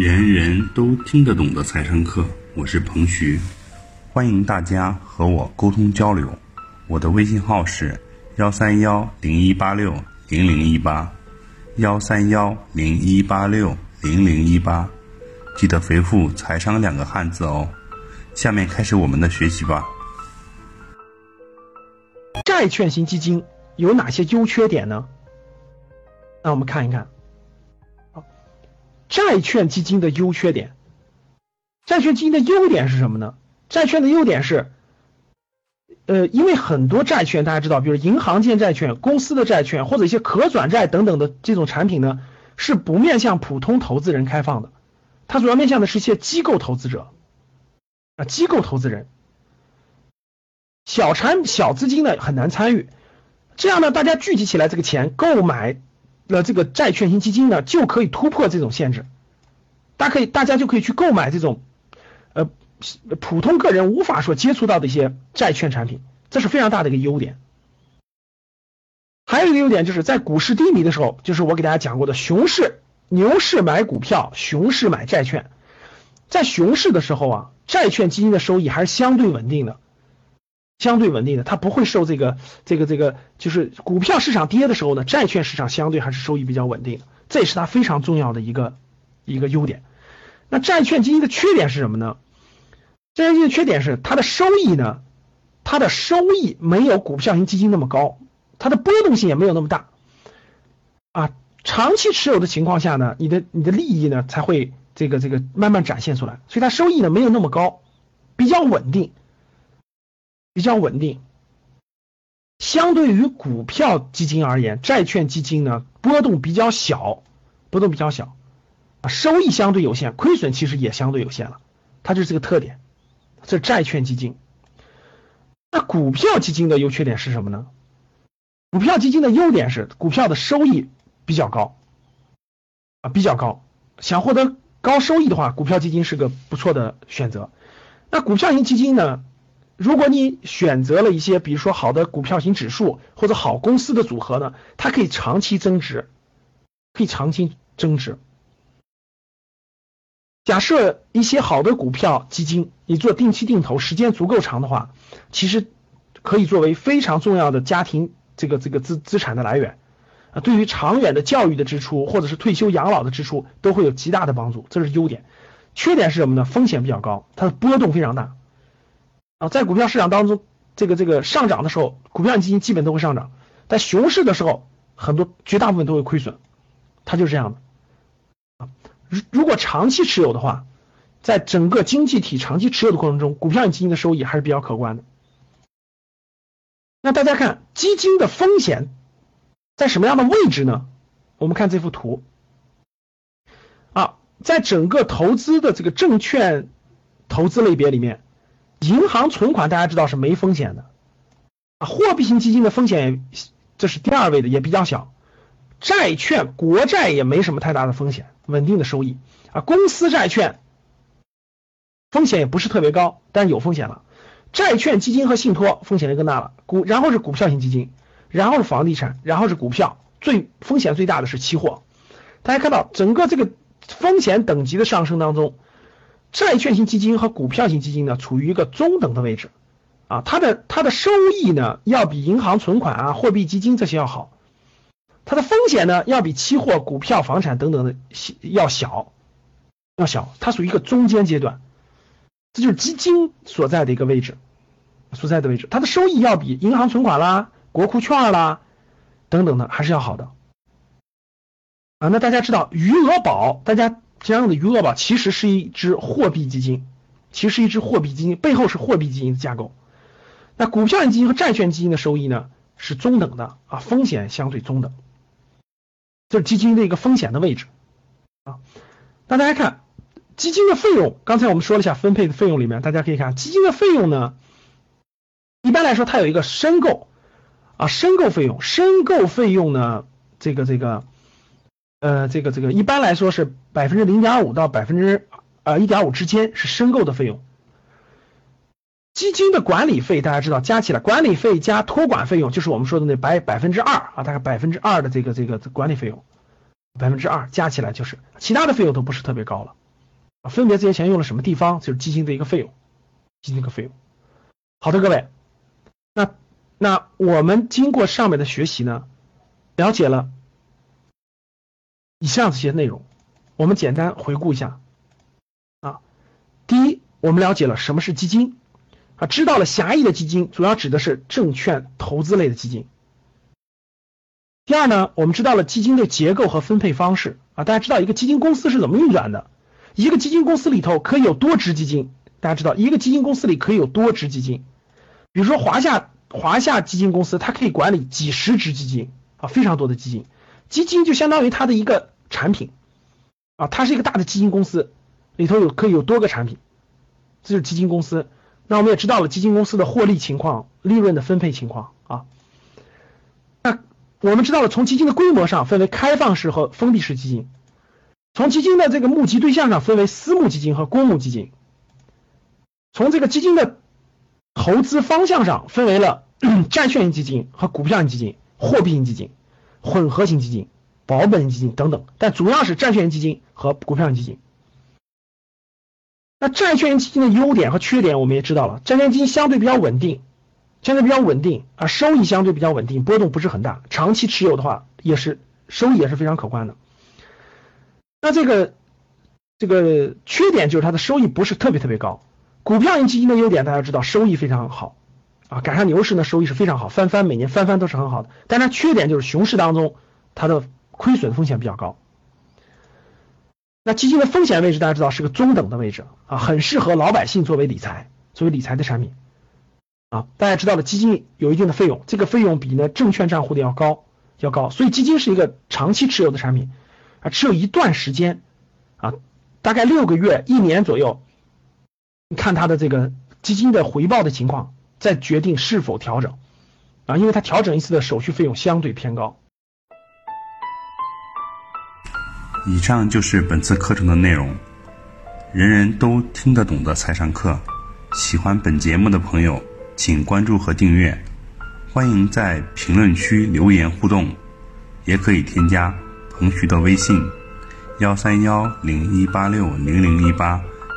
人人都听得懂的财商课，我是彭徐，欢迎大家和我沟通交流。我的微信号是幺三幺零一八六零零一八，幺三幺零一八六零零一八，记得回复“财商”两个汉字哦。下面开始我们的学习吧。债券型基金有哪些优缺点呢？那我们看一看。债券基金的优缺点，债券基金的优点是什么呢？债券的优点是，呃，因为很多债券大家知道，比如银行间债券、公司的债券或者一些可转债等等的这种产品呢，是不面向普通投资人开放的，它主要面向的是一些机构投资者啊，机构投资人，小产小资金呢很难参与，这样呢，大家聚集起来这个钱购买。那这个债券型基金呢，就可以突破这种限制，大家可以大家就可以去购买这种呃普通个人无法说接触到的一些债券产品，这是非常大的一个优点。还有一个优点就是在股市低迷的时候，就是我给大家讲过的熊市、牛市买股票，熊市买债券。在熊市的时候啊，债券基金的收益还是相对稳定的。相对稳定的，它不会受这个这个这个，就是股票市场跌的时候呢，债券市场相对还是收益比较稳定，这也是它非常重要的一个一个优点。那债券基金的缺点是什么呢？债券基金的缺点是它的收益呢，它的收益没有股票型基金那么高，它的波动性也没有那么大啊。长期持有的情况下呢，你的你的利益呢才会这个这个慢慢展现出来，所以它收益呢没有那么高，比较稳定。比较稳定，相对于股票基金而言，债券基金呢波动比较小，波动比较小，啊，收益相对有限，亏损其实也相对有限了，它就是这个特点。这债券基金，那股票基金的优缺点是什么呢？股票基金的优点是股票的收益比较高，啊，比较高，想获得高收益的话，股票基金是个不错的选择。那股票型基金呢？如果你选择了一些，比如说好的股票型指数或者好公司的组合呢，它可以长期增值，可以长期增值。假设一些好的股票基金，你做定期定投，时间足够长的话，其实可以作为非常重要的家庭这个这个资资产的来源啊，对于长远的教育的支出或者是退休养老的支出都会有极大的帮助，这是优点。缺点是什么呢？风险比较高，它的波动非常大。啊，在股票市场当中，这个这个上涨的时候，股票基金基本都会上涨；在熊市的时候，很多绝大部分都会亏损，它就是这样的。啊，如如果长期持有的话，在整个经济体长期持有的过程中，股票基金的收益还是比较可观的。那大家看基金的风险在什么样的位置呢？我们看这幅图。啊，在整个投资的这个证券投资类别里面。银行存款大家知道是没风险的啊，货币型基金的风险这是第二位的，也比较小。债券、国债也没什么太大的风险，稳定的收益啊。公司债券风险也不是特别高，但是有风险了。债券基金和信托风险就更大了。股然后是股票型基金，然后是房地产，然后是股票，最风险最大的是期货。大家看到整个这个风险等级的上升当中。债券型基金和股票型基金呢，处于一个中等的位置，啊，它的它的收益呢，要比银行存款啊、货币基金这些要好，它的风险呢，要比期货、股票、房产等等的要小，要小，它属于一个中间阶段，这就是基金所在的一个位置，所在的位置，它的收益要比银行存款啦、国库券啦等等的还是要好的，啊，那大家知道余额宝，大家。这样的余额宝其实是一只货币基金，其实是一只货币基金，背后是货币基金的架构。那股票基金和债券基金的收益呢是中等的啊，风险相对中等，这是基金的一个风险的位置啊。那大家看基金的费用，刚才我们说了一下分配的费用里面，大家可以看基金的费用呢，一般来说它有一个申购啊，申购费用，申购费用呢，这个这个。呃，这个这个一般来说是百分之零点五到百分之呃一点五之间是申购的费用。基金的管理费大家知道，加起来管理费加托管费用就是我们说的那百百分之二啊，大概百分之二的这个这个管理费用，百分之二加起来就是其他的费用都不是特别高了，分别这些钱用了什么地方，就是基金的一个费用，基金的费用。好的，各位，那那我们经过上面的学习呢，了解了以上这些内容，我们简单回顾一下啊。第一，我们了解了什么是基金啊，知道了狭义的基金主要指的是证券投资类的基金。第二呢，我们知道了基金的结构和分配方式啊，大家知道一个基金公司是怎么运转的，一个基金公司里头可以有多只基金。大家知道，一个基金公司里可以有多只基金，比如说华夏华夏基金公司，它可以管理几十只基金啊，非常多的基金。基金就相当于它的一个产品啊，它是一个大的基金公司，里头有可以有多个产品，这是基金公司。那我们也知道了基金公司的获利情况、利润的分配情况啊。那我们知道了从基金的规模上分为开放式和封闭式基金，从基金的这个募集对象上分为私募基金和公募基金。从这个基金的投资方向上，分为了 债券型基金和股票型基金、货币型基金、混合型基金、保本基金等等，但主要是债券型基金和股票型基金。那债券型基金的优点和缺点我们也知道了，债券基金相对比较稳定，相对比较稳定啊，收益相对比较稳定，波动不是很大，长期持有的话也是收益也是非常可观的。那这个这个缺点就是它的收益不是特别特别高。股票型基金的优点，大家知道收益非常好啊，赶上牛市呢收益是非常好，翻番每年翻番都是很好的。但它缺点就是熊市当中它的亏损风险比较高。那基金的风险位置大家知道是个中等的位置啊，很适合老百姓作为理财，作为理财的产品啊。大家知道了，基金有一定的费用，这个费用比呢证券账户的要高要高，所以基金是一个长期持有的产品啊，持有一段时间啊，大概六个月一年左右。看它的这个基金的回报的情况，再决定是否调整啊，因为它调整一次的手续费用相对偏高。以上就是本次课程的内容，人人都听得懂的财商课。喜欢本节目的朋友，请关注和订阅，欢迎在评论区留言互动，也可以添加彭徐的微信：幺三幺零一八六零零一八。